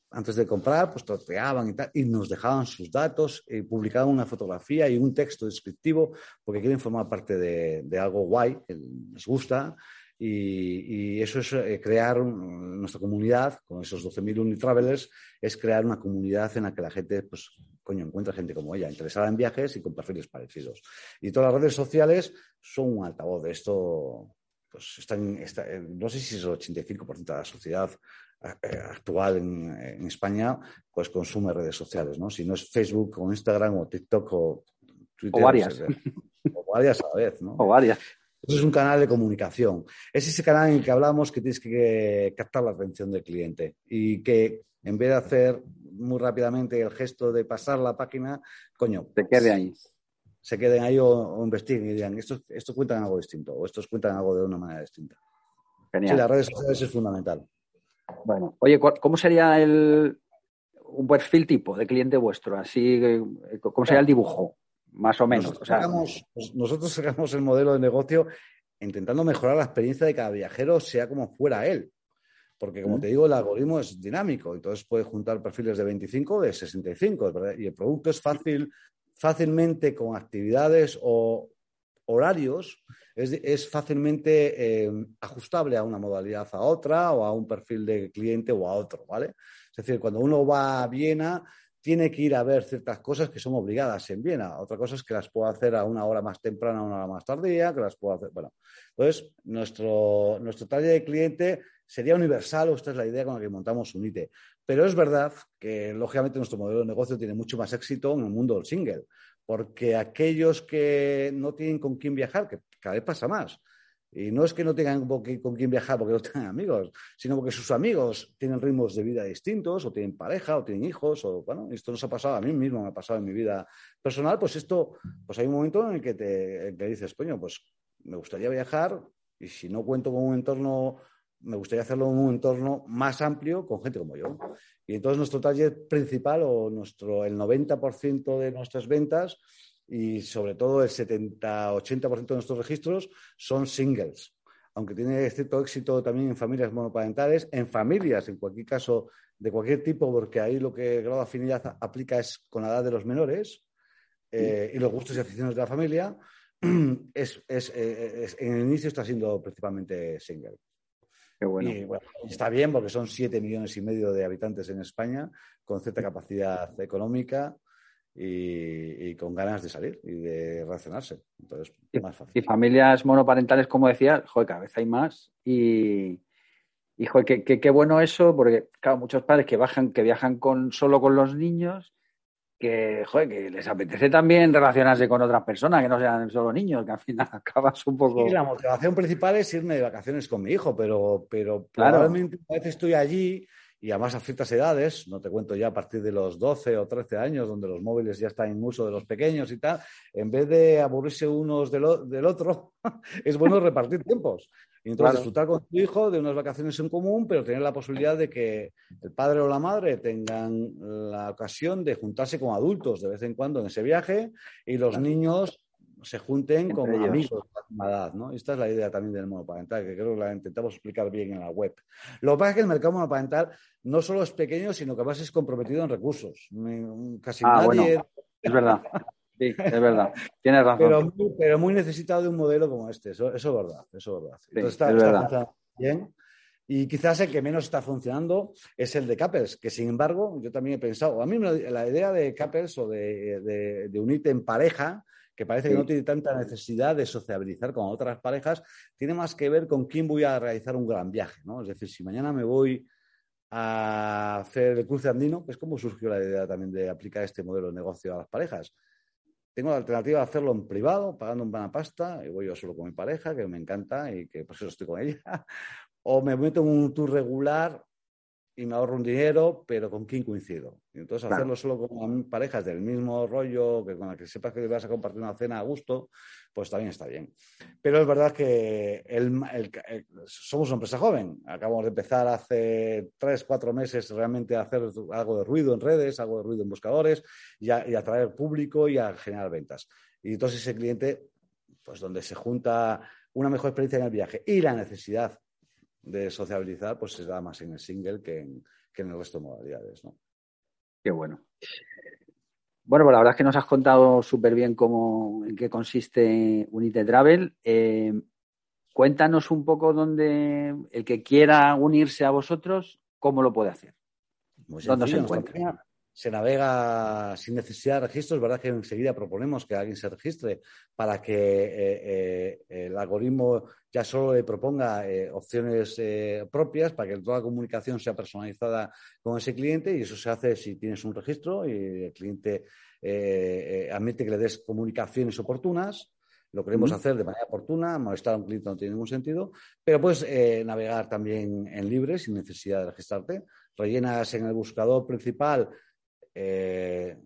antes de comprar, pues trasteaban y tal, y nos dejaban sus datos, y publicaban una fotografía y un texto descriptivo, porque quieren formar parte de, de algo guay, que les gusta, y, eso es eh, crear nuestra comunidad, con esos 12.000 Unitravelers, es crear una comunidad en la que la gente, pues, coño, encuentra gente como ella, interesada en viajes y con perfiles parecidos. Y todas las redes sociales son un altavoz de esto. Pues están, eh, no sé si es el 85% de la sociedad eh, actual en, España, pues consume redes sociales, ¿no? Si no es Facebook o Instagram o TikTok o Twitter.
O varias.
O varias a la vez, ¿no?
O varias.
Es un canal de comunicación. Es ese canal en el que hablamos que tienes que captar la atención del cliente y que en vez de hacer muy rápidamente el gesto de pasar la página, coño.
Se quede ahí.
Se queden ahí o, investiguen y digan, estos, esto cuentan algo distinto o estos cuentan algo de una manera distinta. Genial. Sí, las redes sociales es fundamental.
Bueno, oye, ¿cómo sería el, un perfil tipo de cliente vuestro? Así, eh, ¿cómo sería el dibujo? Más o menos.
Nosotros, sacamos, el modelo de negocio intentando mejorar la experiencia de cada viajero, sea como fuera él. Porque, como te digo, el algoritmo es dinámico, entonces puedes juntar perfiles de 25, de 65, y el producto es fácil, fácilmente con actividades o horarios, es, fácilmente eh, ajustable a una modalidad a otra o a un perfil de cliente o a otro, ¿vale? Es decir, cuando uno va a Viena, tiene que ir a ver ciertas cosas que son obligadas en Viena. Otra cosa es que las puedo hacer a una hora más temprana, a una hora más tardía, que las puedo hacer. Bueno, entonces, nuestro, nuestro taller de cliente sería universal, esta es la idea con la que montamos Unite. Pero es verdad que, lógicamente, nuestro modelo de negocio tiene mucho más éxito en el mundo del single, porque aquellos que no tienen con quién viajar, que cada vez pasa más, y no es que no tengan con quién viajar porque no tengan amigos, sino porque sus amigos tienen ritmos de vida distintos, o tienen pareja, o tienen hijos, o bueno, esto nos ha pasado a mí mismo, me ha pasado en mi vida personal, pues esto, pues hay un momento en el que te dices, coño, pues me gustaría viajar y si no cuento con un entorno, me gustaría hacerlo en un entorno más amplio con gente como yo. Y entonces nuestro taller principal o nuestro, el 90% de nuestras ventas y sobre todo el 70-80% de nuestros registros son singles, aunque tiene cierto éxito también en familias monoparentales, en familias, en cualquier caso, de cualquier tipo, porque ahí lo que el grado de afinidad aplica es con la edad de los menores eh, y los gustos y aficiones de la familia, es, en el inicio está siendo principalmente single.
Qué bueno.
Y bueno, está bien porque son siete millones y medio de habitantes en España con cierta capacidad económica y, con ganas de salir y de relacionarse. Entonces, más fácil.
Y familias monoparentales, como decía, joder, cada vez hay más. Y, y joder, qué, bueno eso, porque, claro, muchos padres que, bajan, que viajan con, solo con los niños, que, joder, que les apetece también relacionarse con otras personas, que no sean solo niños, que al final acabas un poco.
Sí, la motivación principal es irme de vacaciones con mi hijo, pero, pero probablemente a veces estoy allí y además a ciertas edades, no te cuento ya a partir de los 12 o 13 años, donde los móviles ya están en uso de los pequeños y tal, en vez de aburrirse unos del, otro, es bueno repartir tiempos. Y entonces disfrutar con tu hijo de unas vacaciones en común, pero tener la posibilidad de que el padre o la madre tengan la ocasión de juntarse con adultos de vez en cuando en ese viaje y los niños se junten con amigos de la edad, ¿no? Esta es la idea también del monoparental, que creo que la intentamos explicar bien en la web. Lo que pasa es que el mercado monoparental no solo es pequeño, sino que además es comprometido en recursos. Casi
ah, nadie... es verdad. Sí, es verdad. Tienes razón.
Pero muy, necesitado de un modelo como este. Eso, es verdad. Eso es verdad.
Entonces, está, es verdad.
bien. Y quizás el que menos está funcionando es el de Capers, que sin embargo, yo también he pensado, a mí la idea de Capers o de, de, de unirte en pareja que parece que no tiene tanta necesidad de sociabilizar con otras parejas, tiene más que ver con quién voy a realizar un gran viaje, ¿no? Es decir, si mañana me voy a hacer el cruce andino, que es como surgió la idea también de aplicar este modelo de negocio a las parejas. Tengo la alternativa de hacerlo en privado, pagando un buena pasta, y voy yo solo con mi pareja, que me encanta y que por eso estoy con ella. O me meto en un tour regular y me ahorro un dinero, pero ¿con quién coincido? Y entonces hacerlo solo con parejas del mismo rollo, que con la que sepas que vas a compartir una cena a gusto, pues también está bien. Pero es verdad que somos una empresa joven. Acabamos de empezar hace tres, cuatro meses realmente a hacer algo de ruido en redes, algo de ruido en buscadores y a, y atraer público y a generar ventas. Y entonces ese cliente, pues donde se junta una mejor experiencia en el viaje y la necesidad de sociabilizar, pues se da más en el single que en, el resto de modalidades, ¿no?
Qué bueno. Bueno, pues la verdad es que nos has contado súper bien cómo, en qué consiste Unite Travel. Eh, cuéntanos un poco dónde el que quiera unirse a vosotros, cómo lo puede hacer.
¿Dónde se encuentra? Se navega sin necesidad de registro. Es verdad que enseguida proponemos que alguien se registre para que eh, eh, el algoritmo ya solo le proponga eh, opciones propias para que toda la comunicación sea personalizada con ese cliente y eso se hace si tienes un registro y el cliente admite que le des comunicaciones oportunas. Lo queremos hacer de manera oportuna, molestar a un cliente no tiene ningún sentido, pero puedes navegar también en libre sin necesidad de registrarte. Rellenas en el buscador principal eh,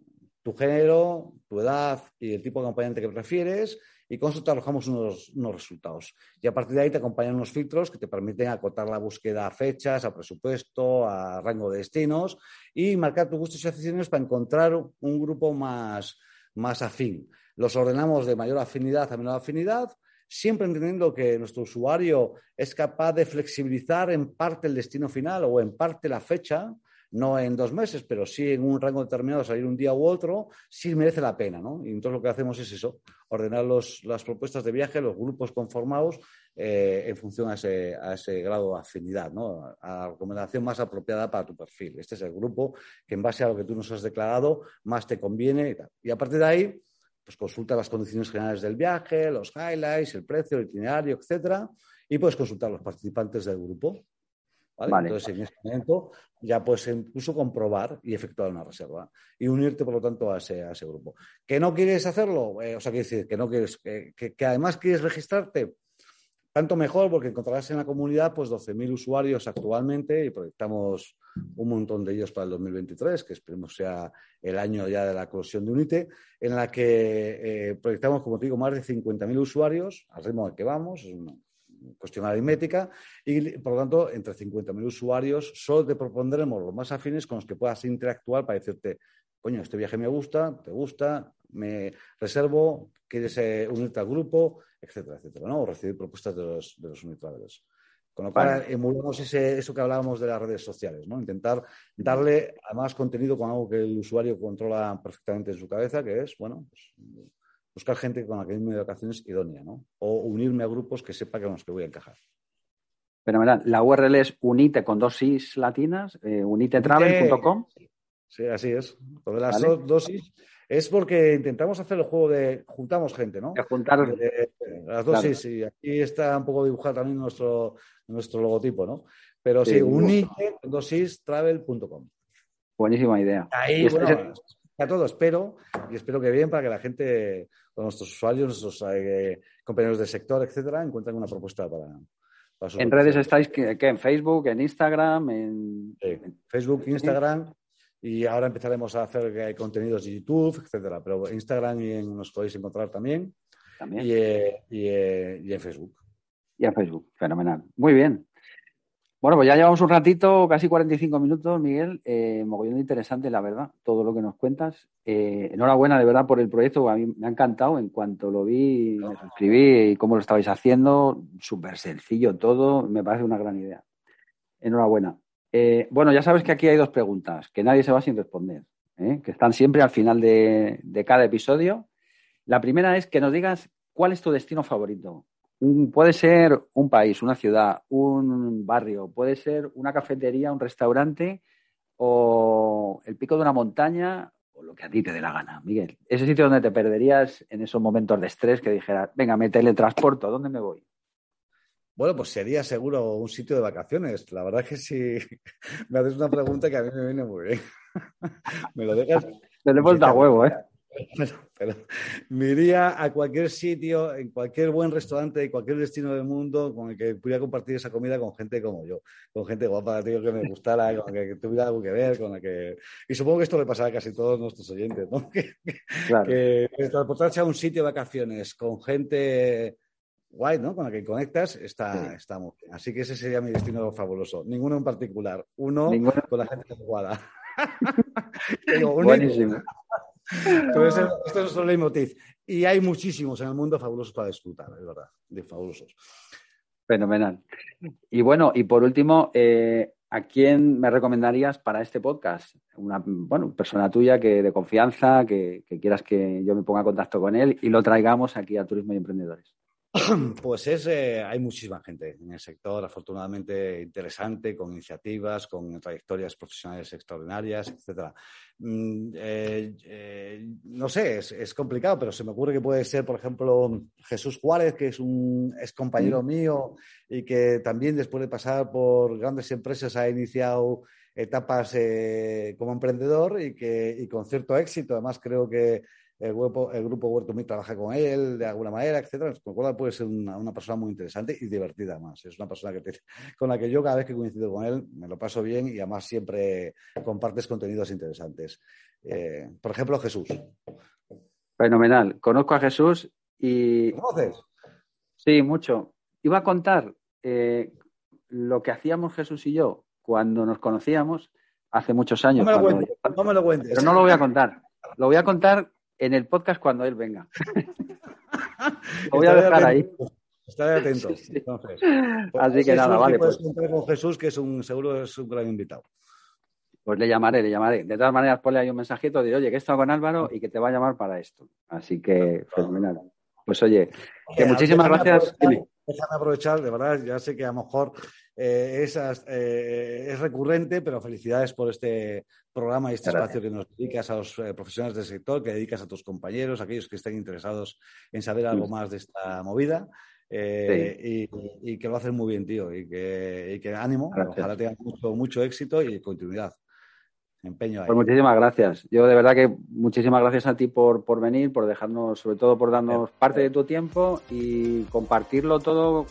tu género, tu edad y el tipo de acompañante que prefieres y con eso te arrojamos unos, resultados. Y a partir de ahí te acompañan unos filtros que te permiten acotar la búsqueda a fechas, a presupuesto, a rango de destinos y marcar tus gustos y aficiones para encontrar un grupo más, más afín. Los ordenamos de mayor afinidad a menor afinidad, siempre entendiendo que nuestro usuario es capaz de flexibilizar en parte el destino final o en parte la fecha no en dos meses, pero sí en un rango determinado, salir un día u otro, sí merece la pena, ¿no? Y entonces lo que hacemos es eso, ordenar las propuestas de viaje, los grupos conformados eh, en función a ese, a ese, grado de afinidad, ¿no? a la recomendación más apropiada para tu perfil. Este es el grupo que en base a lo que tú nos has declarado más te conviene y tal. Y a partir de ahí, pues consulta las condiciones generales del viaje, los highlights, el precio, el itinerario, etcétera, y puedes consultar a los participantes del grupo. Entonces, en ese momento ya puedes incluso comprobar y efectuar una reserva y unirte, por lo tanto, a ese, a ese grupo. ¿Que no quieres hacerlo? Eh, o sea, quiere decir, que no quieres, que, que, además quieres registrarte, tanto mejor porque encontrarás en la comunidad pues 12.000 usuarios actualmente y proyectamos un montón de ellos para el 2023, que esperemos sea el año ya de la eclosión de UNITE, en la que eh, proyectamos, como te digo, más de 50.000 usuarios, al ritmo al que vamos, es cuestión aritmética, y por lo tanto, entre 50.000 usuarios, solo te propondremos los más afines con los que puedas interactuar para decirte, coño, este viaje me gusta, te gusta, me reservo, quieres eh, unirte al grupo, etcétera, etcétera, ¿no? O recibir propuestas de los, de los Con lo cual, emulamos eso que hablábamos de las redes sociales, ¿no? Intentar darle a más contenido con algo que el usuario controla perfectamente en su cabeza, que es, bueno, pues, buscar gente con la que irme de vacaciones idónea, ¿no? O unirme a grupos que sepa con los que voy a encajar.
Fenomenal. La URL es unite con dosis latinas, eh, unitetravel.com.
Sí, así es. Lo de las dosis es porque intentamos hacer el juego de juntamos gente, ¿no?
De juntar
las dosis, y aquí está un poco dibujado también nuestro, nuestro logotipo, ¿no? Pero sí, unite con dosistravel.com.
Buenísima idea.
Ahí, bueno, a todo, espero, y espero que bien para que la gente, nuestros usuarios, nuestros eh, compañeros del sector, etcétera, encuentren una propuesta para,
¿En redes estáis ¿qué, en Facebook, en Instagram? En...
Facebook, Instagram. Y ahora empezaremos a hacer eh, contenidos de YouTube, etcétera. Pero Instagram y nos podéis encontrar también. ¿También? Y, eh, y, en Facebook.
Y en Facebook, fenomenal. Muy bien. Bueno, pues ya llevamos un ratito, casi 45 minutos, Miguel. Eh, mogollón interesante, la verdad, todo lo que nos cuentas. Eh, enhorabuena, de verdad, por el proyecto. A mí me ha encantado. En cuanto lo vi, me suscribí y cómo lo estabais haciendo. Súper sencillo todo. Me parece una gran idea. Enhorabuena. Eh, bueno, ya sabes que aquí hay dos preguntas que nadie se va sin responder, que están siempre al final de, de cada episodio. La primera es que nos digas cuál es tu destino favorito puede ser un país, una ciudad, un barrio, puede ser una cafetería, un restaurante o el pico de una montaña o lo que a ti te dé la gana, Miguel. Ese sitio donde te perderías en esos momentos de estrés que dijeras, venga, me teletransporto, ¿a dónde me voy?
Bueno, pues sería seguro un sitio de vacaciones. La verdad es que si me haces una pregunta que a mí me viene muy bien. me lo dejas.
Te le he huevo, ¿eh?
Pero, me iría a cualquier sitio, en cualquier buen restaurante de cualquier destino del mundo con el que pudiera compartir esa comida con gente como yo, con gente guapa, tío, que me gustara, con la que tuviera algo que ver, con la que... Y supongo que esto le pasará a casi todos nuestros oyentes, ¿no? Que, claro. que transportarse a un sitio de vacaciones con gente guay, ¿no? Con la que conectas, está, está muy bien. Así que ese sería mi destino fabuloso. Ninguno en particular. Uno con la gente adecuada.
Buenísimo.
Entonces, esto es nuestro leitmotiv. Y hay muchísimos en el mundo fabulosos para disfrutar, es verdad, de fabulosos.
Fenomenal. Y bueno, y por último, eh, ¿a quién me recomendarías para este podcast? Una bueno, persona tuya que de confianza, que, que quieras que yo me ponga en contacto con él y lo traigamos aquí a Turismo y Emprendedores.
Pues es, eh, hay muchísima gente en el sector, afortunadamente interesante, con iniciativas, con trayectorias profesionales extraordinarias, etcétera. Mm, eh, eh, no sé, es, complicado, pero se me ocurre que puede ser, por ejemplo, Jesús Juárez, que es un es compañero mm. mío y que también después de pasar por grandes empresas ha iniciado etapas como emprendedor y que y con cierto éxito. Además, creo que el grupo, el grupo Huerto Mí trabaja con él de alguna manera, etcétera, con lo cual puede ser una, persona muy interesante y divertida más. Es una persona que con la que yo cada vez que coincido con él me lo paso bien y además siempre compartes contenidos interesantes. Eh, por ejemplo, Jesús.
Fenomenal. Conozco a Jesús y...
¿Conoces?
Sí, mucho. Iba a contar eh, lo que hacíamos Jesús y yo cuando nos conocíamos hace muchos años.
No me lo cuentes. No me lo cuentes.
Pero no lo voy a contar. Lo voy a contar en el podcast cuando él venga. Lo voy a dejar ahí.
Estaré atento.
Así que nada, vale.
Puedes pues. con Jesús, que es un, seguro es un gran invitado.
Pues le llamaré, le llamaré. De todas maneras, ponle ahí un mensajito de, oye, que he estado con Álvaro y que te va a llamar para esto. Así que, fenomenal. Pues oye, que muchísimas gracias.
déjame aprovechar, de verdad, ya sé que a lo mejor eh, eh, es recurrente, pero felicidades por este programa y este espacio que nos dedicas a los eh, profesionales del sector, que dedicas a tus compañeros, aquellos que estén interesados en saber algo más de esta movida. y, que lo hacen muy bien, tío, y que, y que ánimo, ojalá tengan mucho, mucho éxito y continuidad. Empeño ahí.
Pues muchísimas gracias. Yo de verdad que muchísimas gracias a ti por, por venir, por dejarnos, sobre todo por darnos parte de tu tiempo y compartirlo todo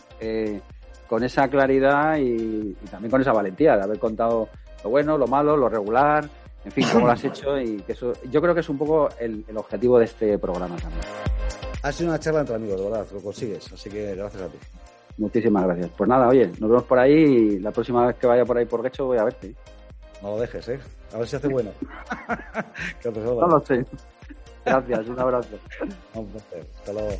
con esa claridad y, también con esa valentía de haber contado lo bueno, lo malo, lo regular, en fin, cómo lo has hecho y que eso, yo creo que es un poco el, objetivo de este programa también.
Ha sido una charla entre amigos, de verdad, lo consigues, así que gracias a ti.
Muchísimas gracias. Pues nada, oye, nos vemos por ahí y la próxima vez que vaya por ahí por Gecho voy a verte.
No lo dejes, ¿eh? A ver si hace bueno.
no lo sé. Gracias, un abrazo.
Un placer. Hasta luego.